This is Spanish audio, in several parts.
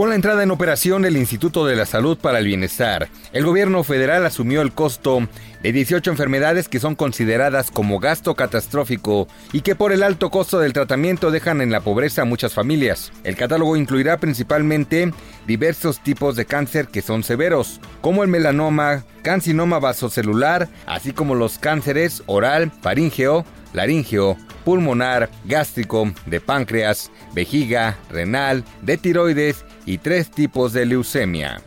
Con la entrada en operación del Instituto de la Salud para el Bienestar, el gobierno federal asumió el costo de 18 enfermedades que son consideradas como gasto catastrófico y que por el alto costo del tratamiento dejan en la pobreza a muchas familias. El catálogo incluirá principalmente diversos tipos de cáncer que son severos, como el melanoma, cancinoma vasocelular, así como los cánceres oral, faríngeo, laringeo, pulmonar, gástrico, de páncreas, vejiga, renal, de tiroides y tres tipos de leucemia.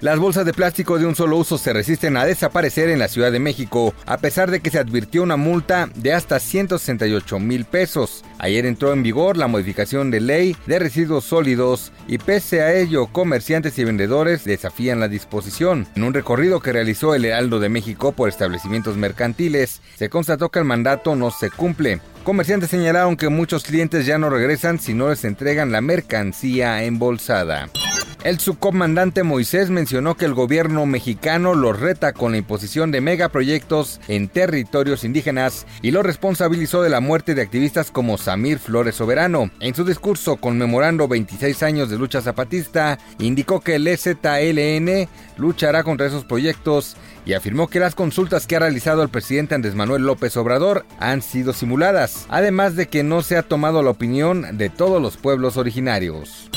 Las bolsas de plástico de un solo uso se resisten a desaparecer en la Ciudad de México, a pesar de que se advirtió una multa de hasta 168 mil pesos. Ayer entró en vigor la modificación de ley de residuos sólidos y pese a ello, comerciantes y vendedores desafían la disposición. En un recorrido que realizó el Heraldo de México por establecimientos mercantiles, se constató que el mandato no se cumple. Comerciantes señalaron que muchos clientes ya no regresan si no les entregan la mercancía embolsada. El subcomandante Moisés mencionó que el gobierno mexicano los reta con la imposición de megaproyectos en territorios indígenas y lo responsabilizó de la muerte de activistas como Samir Flores Soberano. En su discurso conmemorando 26 años de lucha zapatista, indicó que el EZLN luchará contra esos proyectos y afirmó que las consultas que ha realizado el presidente Andrés Manuel López Obrador han sido simuladas, además de que no se ha tomado la opinión de todos los pueblos originarios.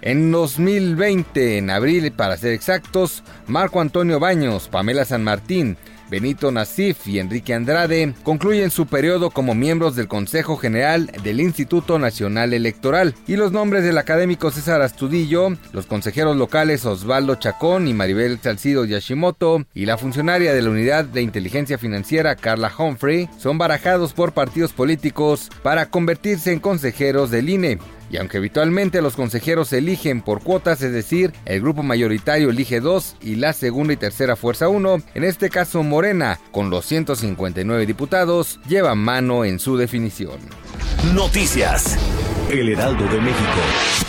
En 2020, en abril para ser exactos, Marco Antonio Baños, Pamela San Martín, Benito Nasif y Enrique Andrade concluyen su periodo como miembros del Consejo General del Instituto Nacional Electoral y los nombres del académico César Astudillo, los consejeros locales Osvaldo Chacón y Maribel Salcido Yashimoto y la funcionaria de la Unidad de Inteligencia Financiera Carla Humphrey son barajados por partidos políticos para convertirse en consejeros del INE. Y aunque habitualmente los consejeros se eligen por cuotas, es decir, el grupo mayoritario elige dos y la segunda y tercera fuerza uno, en este caso Morena, con los 159 diputados, lleva mano en su definición. Noticias. El Heraldo de México.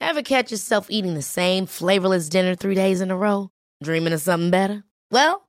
Ever catch yourself eating the same flavorless dinner three days in a row? Dreaming of something better? Well,